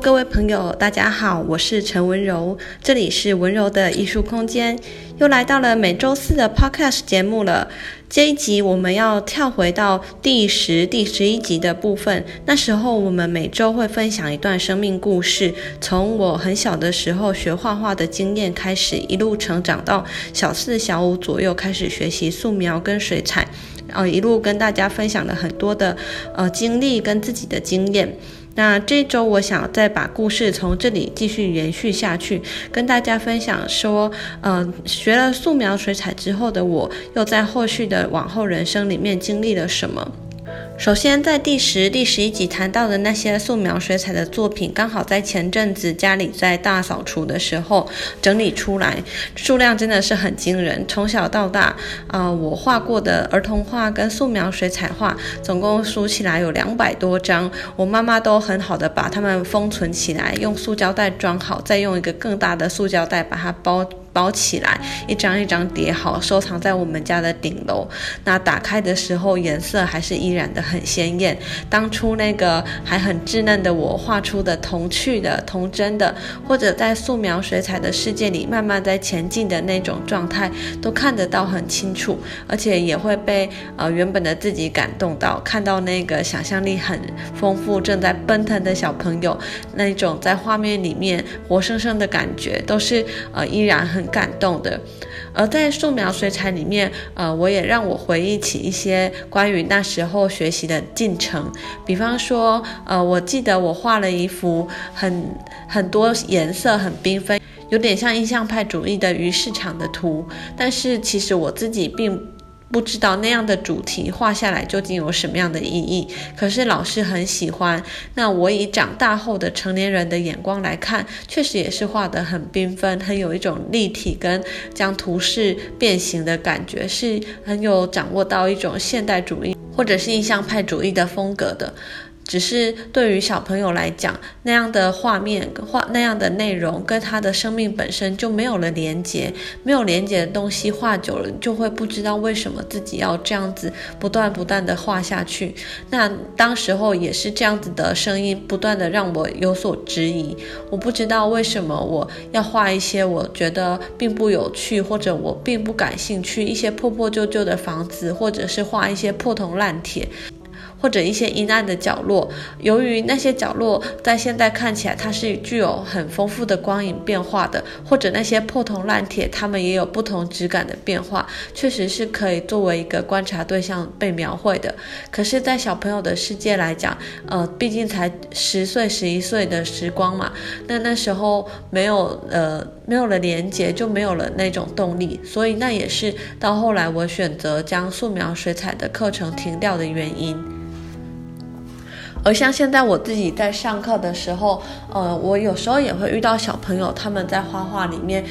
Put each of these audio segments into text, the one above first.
各位朋友，大家好，我是陈文柔，这里是文柔的艺术空间，又来到了每周四的 Podcast 节目了。这一集我们要跳回到第十、第十一集的部分。那时候我们每周会分享一段生命故事，从我很小的时候学画画的经验开始，一路成长到小四、小五左右开始学习素描跟水彩，呃，一路跟大家分享了很多的呃经历跟自己的经验。那这周我想再把故事从这里继续延续下去，跟大家分享说，呃，学了素描水彩之后的我，又在后续的往后人生里面经历了什么？首先，在第十、第十一集谈到的那些素描水彩的作品，刚好在前阵子家里在大扫除的时候整理出来，数量真的是很惊人。从小到大，啊、我画过的儿童画跟素描水彩画，总共数起来有两百多张。我妈妈都很好的把它们封存起来，用塑胶袋装好，再用一个更大的塑胶袋把它包。包起来，一张一张叠好，收藏在我们家的顶楼。那打开的时候，颜色还是依然的很鲜艳。当初那个还很稚嫩的我画出的童趣的、童真的，或者在素描水彩的世界里慢慢在前进的那种状态，都看得到很清楚，而且也会被呃原本的自己感动到，看到那个想象力很丰富、正在奔腾的小朋友，那种在画面里面活生生的感觉，都是呃依然很。感动的，而在素描水彩里面，呃，我也让我回忆起一些关于那时候学习的进程。比方说，呃，我记得我画了一幅很很多颜色、很缤纷，有点像印象派主义的鱼市场的图，但是其实我自己并。不知道那样的主题画下来究竟有什么样的意义，可是老师很喜欢。那我以长大后的成年人的眼光来看，确实也是画得很缤纷，很有一种立体跟将图式变形的感觉，是很有掌握到一种现代主义或者是印象派主义的风格的。只是对于小朋友来讲，那样的画面、画那样的内容，跟他的生命本身就没有了连接。没有连接的东西画久了，就会不知道为什么自己要这样子不断不断的画下去。那当时候也是这样子的声音，不断的让我有所质疑。我不知道为什么我要画一些我觉得并不有趣，或者我并不感兴趣，一些破破旧旧的房子，或者是画一些破铜烂铁。或者一些阴暗的角落，由于那些角落在现在看起来它是具有很丰富的光影变化的，或者那些破铜烂铁，它们也有不同质感的变化，确实是可以作为一个观察对象被描绘的。可是，在小朋友的世界来讲，呃，毕竟才十岁、十一岁的时光嘛，那那时候没有呃没有了连接，就没有了那种动力，所以那也是到后来我选择将素描水彩的课程停掉的原因。而像现在我自己在上课的时候，呃，我有时候也会遇到小朋友，他们在画画里面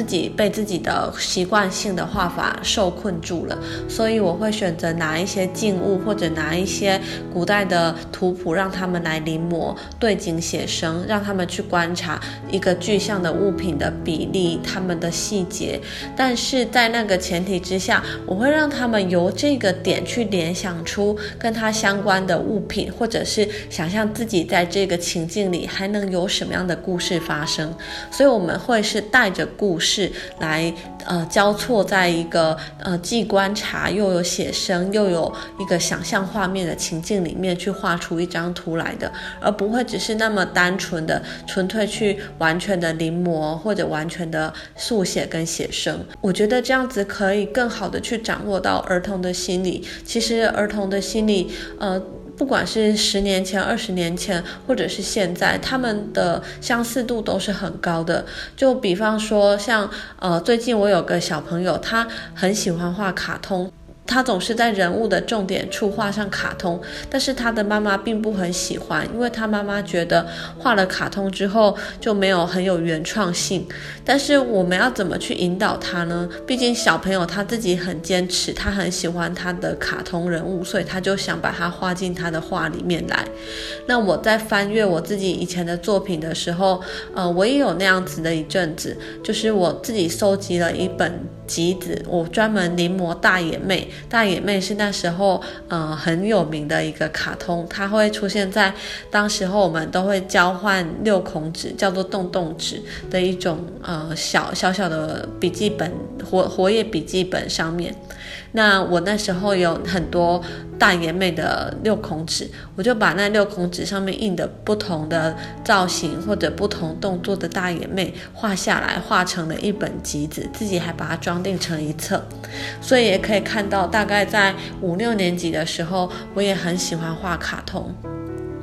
自己被自己的习惯性的画法受困住了，所以我会选择拿一些静物或者拿一些古代的图谱，让他们来临摹、对景写生，让他们去观察一个具象的物品的比例、他们的细节。但是在那个前提之下，我会让他们由这个点去联想出跟它相关的物品，或者是。想象自己在这个情境里还能有什么样的故事发生，所以我们会是带着故事是来，呃，交错在一个呃既观察又有写生又有一个想象画面的情境里面去画出一张图来的，而不会只是那么单纯的纯粹去完全的临摹或者完全的速写跟写生。我觉得这样子可以更好的去掌握到儿童的心理。其实儿童的心理，呃。不管是十年前、二十年前，或者是现在，他们的相似度都是很高的。就比方说像，呃，最近我有个小朋友，他很喜欢画卡通。他总是在人物的重点处画上卡通，但是他的妈妈并不很喜欢，因为他妈妈觉得画了卡通之后就没有很有原创性。但是我们要怎么去引导他呢？毕竟小朋友他自己很坚持，他很喜欢他的卡通人物，所以他就想把它画进他的画里面来。那我在翻阅我自己以前的作品的时候，呃，我也有那样子的一阵子，就是我自己收集了一本。集子，我专门临摹大眼妹。大眼妹是那时候呃很有名的一个卡通，它会出现在当时候我们都会交换六孔纸，叫做洞洞纸的一种呃小小小的笔记本活活页笔记本上面。那我那时候有很多大眼妹的六孔纸，我就把那六孔纸上面印的不同的造型或者不同动作的大眼妹画下来，画成了一本集子，自己还把它装订成一册。所以也可以看到，大概在五六年级的时候，我也很喜欢画卡通。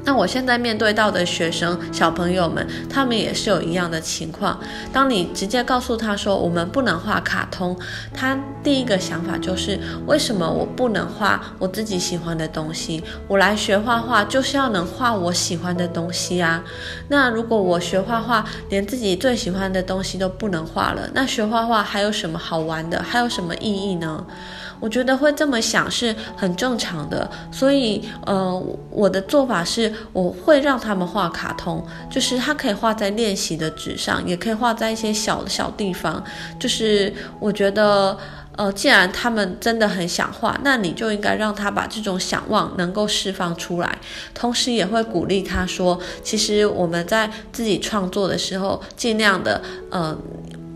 那我现在面对到的学生小朋友们，他们也是有一样的情况。当你直接告诉他说我们不能画卡通，他第一个想法就是为什么我不能画我自己喜欢的东西？我来学画画就是要能画我喜欢的东西啊。那如果我学画画连自己最喜欢的东西都不能画了，那学画画还有什么好玩的？还有什么意义呢？我觉得会这么想是很正常的，所以呃，我的做法是我会让他们画卡通，就是他可以画在练习的纸上，也可以画在一些小的小地方。就是我觉得呃，既然他们真的很想画，那你就应该让他把这种想望能够释放出来，同时也会鼓励他说，其实我们在自己创作的时候，尽量的呃，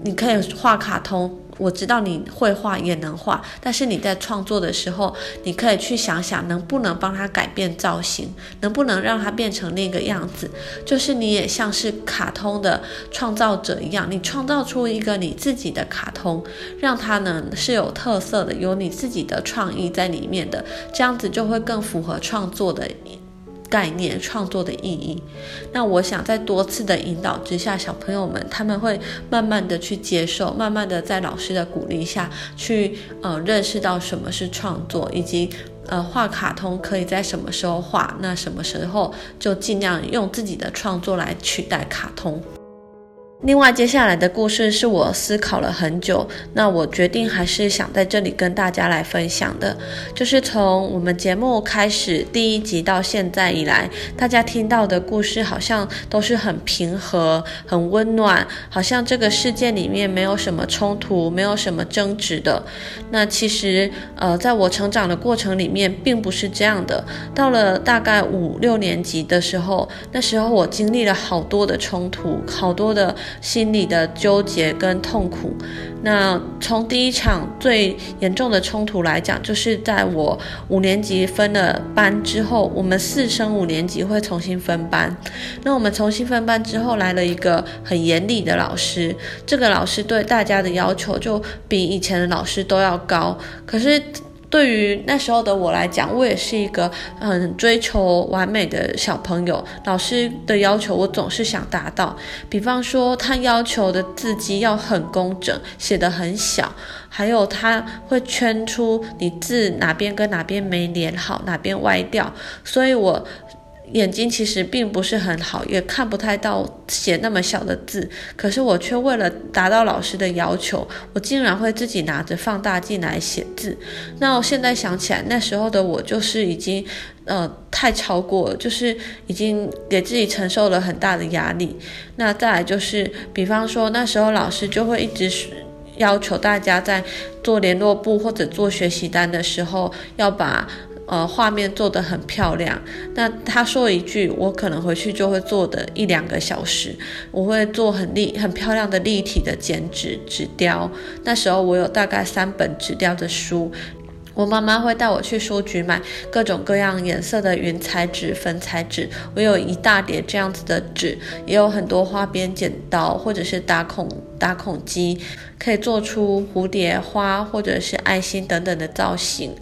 你可以画卡通。我知道你会画也能画，但是你在创作的时候，你可以去想想能不能帮他改变造型，能不能让他变成那个样子。就是你也像是卡通的创造者一样，你创造出一个你自己的卡通，让它呢是有特色的，有你自己的创意在里面的，这样子就会更符合创作的概念创作的意义，那我想在多次的引导之下，小朋友们他们会慢慢的去接受，慢慢的在老师的鼓励下去，呃，认识到什么是创作，以及呃画卡通可以在什么时候画，那什么时候就尽量用自己的创作来取代卡通。另外，接下来的故事是我思考了很久，那我决定还是想在这里跟大家来分享的，就是从我们节目开始第一集到现在以来，大家听到的故事好像都是很平和、很温暖，好像这个世界里面没有什么冲突，没有什么争执的。那其实，呃，在我成长的过程里面，并不是这样的。到了大概五六年级的时候，那时候我经历了好多的冲突，好多的。心里的纠结跟痛苦，那从第一场最严重的冲突来讲，就是在我五年级分了班之后，我们四升五年级会重新分班。那我们重新分班之后，来了一个很严厉的老师，这个老师对大家的要求就比以前的老师都要高，可是。对于那时候的我来讲，我也是一个很追求完美的小朋友。老师的要求，我总是想达到。比方说，他要求的字迹要很工整，写得很小，还有他会圈出你字哪边跟哪边没连好，哪边歪掉。所以我。眼睛其实并不是很好，也看不太到写那么小的字。可是我却为了达到老师的要求，我竟然会自己拿着放大镜来写字。那我现在想起来，那时候的我就是已经，呃，太超过了，就是已经给自己承受了很大的压力。那再来就是，比方说那时候老师就会一直要求大家在做联络簿或者做学习单的时候要把。呃，画面做得很漂亮。那他说一句，我可能回去就会做的一两个小时。我会做很立、很漂亮的立体的剪纸纸雕。那时候我有大概三本纸雕的书。我妈妈会带我去书局买各种各样颜色的云彩纸、粉彩纸。我有一大叠这样子的纸，也有很多花边剪刀或者是打孔打孔机，可以做出蝴蝶花或者是爱心等等的造型。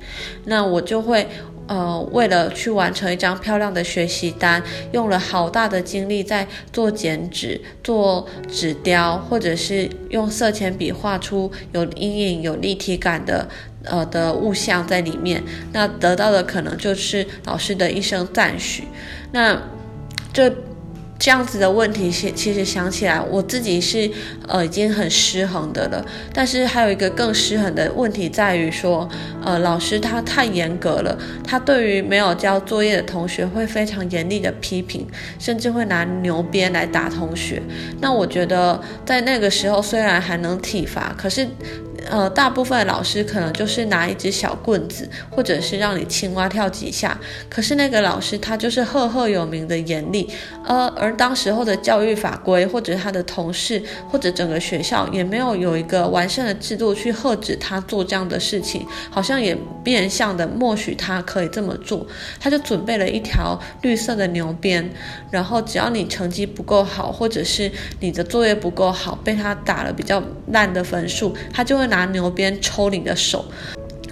那我就会。呃，为了去完成一张漂亮的学习单，用了好大的精力在做剪纸、做纸雕，或者是用色铅笔画出有阴影、有立体感的呃的物象在里面。那得到的可能就是老师的一声赞许。那这。这样子的问题，其其实想起来，我自己是呃已经很失衡的了。但是还有一个更失衡的问题在于说，呃，老师他太严格了，他对于没有交作业的同学会非常严厉的批评，甚至会拿牛鞭来打同学。那我觉得在那个时候虽然还能体罚，可是呃，大部分老师可能就是拿一支小棍子，或者是让你青蛙跳几下。可是那个老师他就是赫赫有名的严厉，呃，而当时候的教育法规，或者他的同事，或者整个学校也没有有一个完善的制度去呵止他做这样的事情，好像也变相的默许他可以这么做。他就准备了一条绿色的牛鞭，然后只要你成绩不够好，或者是你的作业不够好，被他打了比较烂的分数，他就会拿拿牛鞭抽你的手，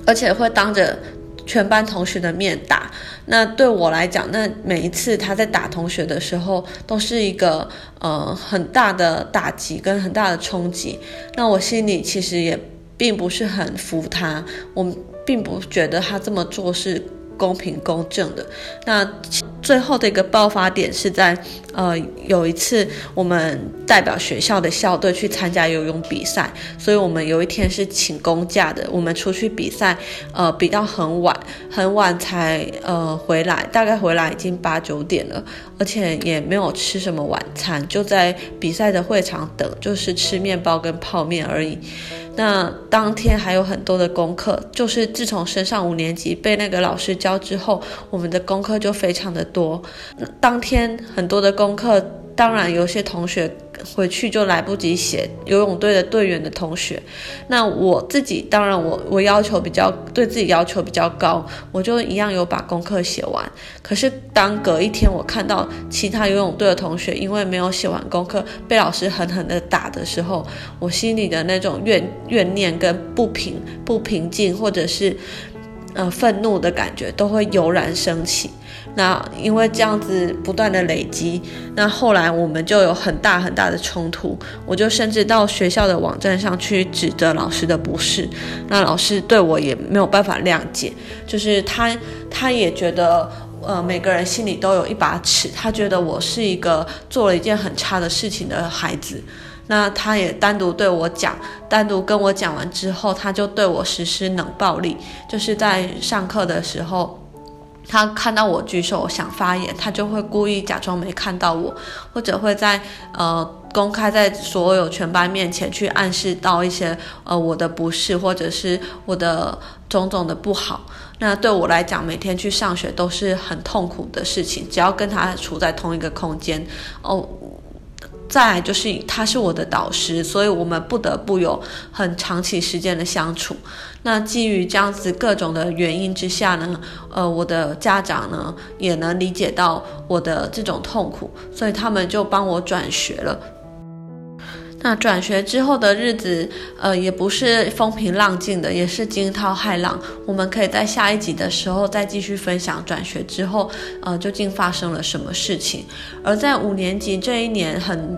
而且会当着全班同学的面打。那对我来讲，那每一次他在打同学的时候，都是一个呃很大的打击跟很大的冲击。那我心里其实也并不是很服他，我并不觉得他这么做是公平公正的。那最后的一个爆发点是在，呃，有一次我们代表学校的校队去参加游泳比赛，所以我们有一天是请公假的，我们出去比赛，呃，比到很晚，很晚才呃回来，大概回来已经八九点了，而且也没有吃什么晚餐，就在比赛的会场等，就是吃面包跟泡面而已。那当天还有很多的功课，就是自从升上五年级被那个老师教之后，我们的功课就非常的多。当天很多的功课，当然有些同学。回去就来不及写游泳队的队员的同学，那我自己当然我我要求比较对自己要求比较高，我就一样有把功课写完。可是当隔一天我看到其他游泳队的同学因为没有写完功课被老师狠狠的打的时候，我心里的那种怨怨念跟不平不平静或者是呃愤怒的感觉都会油然升起。那因为这样子不断的累积，那后来我们就有很大很大的冲突，我就甚至到学校的网站上去指责老师的不是，那老师对我也没有办法谅解，就是他他也觉得，呃，每个人心里都有一把尺，他觉得我是一个做了一件很差的事情的孩子，那他也单独对我讲，单独跟我讲完之后，他就对我实施冷暴力，就是在上课的时候。他看到我举手想发言，他就会故意假装没看到我，或者会在呃公开在所有全班面前去暗示到一些呃我的不是，或者是我的种种的不好。那对我来讲，每天去上学都是很痛苦的事情，只要跟他处在同一个空间哦。再来就是他是我的导师，所以我们不得不有很长期时间的相处。那基于这样子各种的原因之下呢，呃，我的家长呢也能理解到我的这种痛苦，所以他们就帮我转学了。那转学之后的日子，呃，也不是风平浪静的，也是惊涛骇浪。我们可以在下一集的时候再继续分享转学之后，呃，究竟发生了什么事情。而在五年级这一年很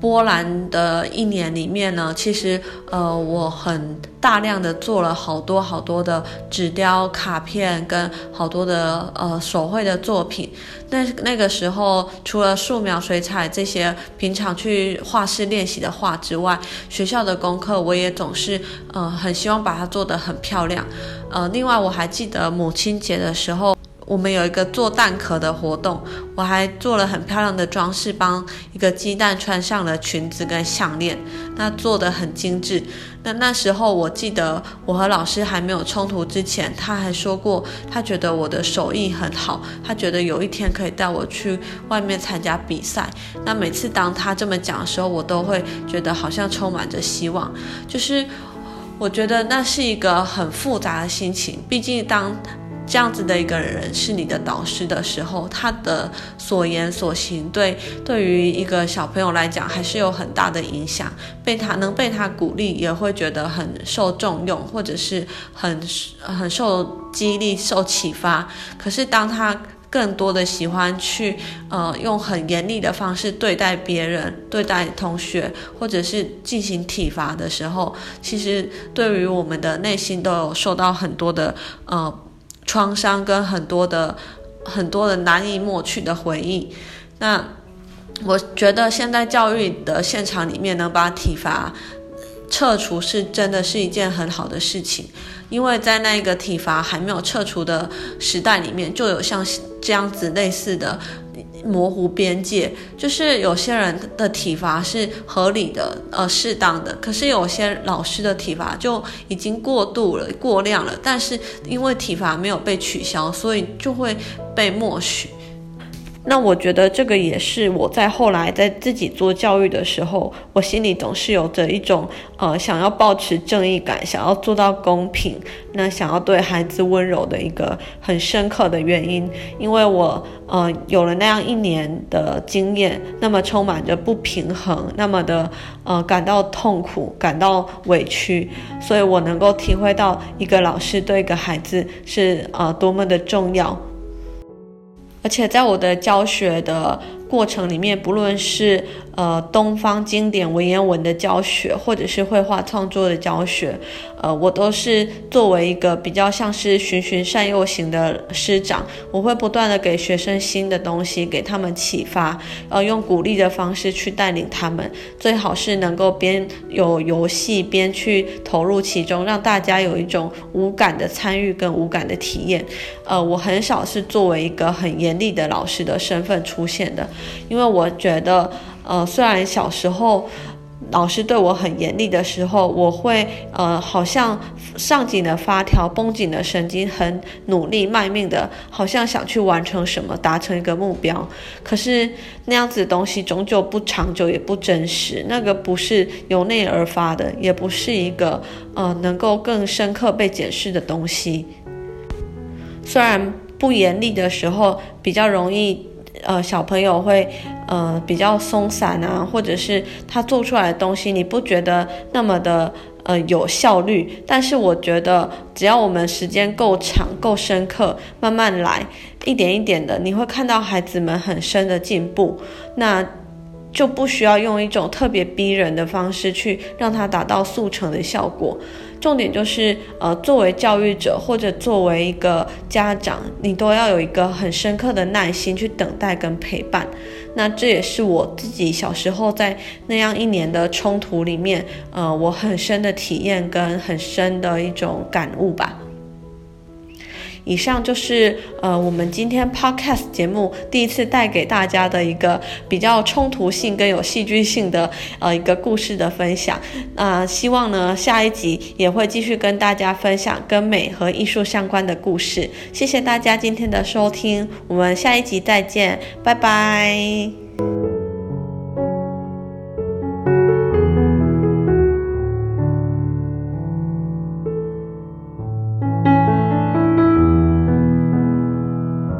波兰的一年里面呢，其实呃，我很大量的做了好多好多的纸雕、卡片跟好多的呃手绘的作品。那那个时候，除了素描、水彩这些平常去画室练习的画之外，学校的功课我也总是呃很希望把它做得很漂亮。呃，另外我还记得母亲节的时候。我们有一个做蛋壳的活动，我还做了很漂亮的装饰，帮一个鸡蛋穿上了裙子跟项链，那做的很精致。那那时候我记得我和老师还没有冲突之前，他还说过，他觉得我的手艺很好，他觉得有一天可以带我去外面参加比赛。那每次当他这么讲的时候，我都会觉得好像充满着希望。就是我觉得那是一个很复杂的心情，毕竟当。这样子的一个人是你的导师的时候，他的所言所行对对于一个小朋友来讲还是有很大的影响。被他能被他鼓励，也会觉得很受重用，或者是很很受激励、受启发。可是当他更多的喜欢去呃用很严厉的方式对待别人、对待同学，或者是进行体罚的时候，其实对于我们的内心都有受到很多的呃。创伤跟很多的很多的难以抹去的回忆，那我觉得现在教育的现场里面能把体罚撤除，是真的是一件很好的事情，因为在那个体罚还没有撤除的时代里面，就有像这样子类似的模糊边界，就是有些人的体罚是合理的，呃，适当的，可是有些老师的体罚就已经过度了、过量了，但是因为体罚没有被取消，所以就会被默许。那我觉得这个也是我在后来在自己做教育的时候，我心里总是有着一种呃想要保持正义感，想要做到公平，那想要对孩子温柔的一个很深刻的原因。因为我呃有了那样一年的经验，那么充满着不平衡，那么的呃感到痛苦，感到委屈，所以我能够体会到一个老师对一个孩子是呃多么的重要。而且在我的教学的过程里面，不论是呃东方经典文言文的教学，或者是绘画创作的教学，呃，我都是作为一个比较像是循循善诱型的师长，我会不断的给学生新的东西，给他们启发，呃，用鼓励的方式去带领他们，最好是能够边有游戏边去投入其中，让大家有一种无感的参与跟无感的体验。呃，我很少是作为一个很严厉的老师的身份出现的。因为我觉得，呃，虽然小时候老师对我很严厉的时候，我会呃，好像上紧的发条，绷紧的神经，很努力卖命的，好像想去完成什么，达成一个目标。可是那样子的东西终究不长久，也不真实。那个不是由内而发的，也不是一个呃能够更深刻被检视的东西。虽然不严厉的时候比较容易。呃，小朋友会呃比较松散啊，或者是他做出来的东西，你不觉得那么的呃有效率？但是我觉得，只要我们时间够长、够深刻，慢慢来，一点一点的，你会看到孩子们很深的进步。那就不需要用一种特别逼人的方式去让他达到速成的效果。重点就是，呃，作为教育者或者作为一个家长，你都要有一个很深刻的耐心去等待跟陪伴。那这也是我自己小时候在那样一年的冲突里面，呃，我很深的体验跟很深的一种感悟吧。以上就是呃我们今天 podcast 节目第一次带给大家的一个比较冲突性跟有戏剧性的呃一个故事的分享。那、希望呢下一集也会继续跟大家分享跟美和艺术相关的故事。谢谢大家今天的收听，我们下一集再见，拜拜。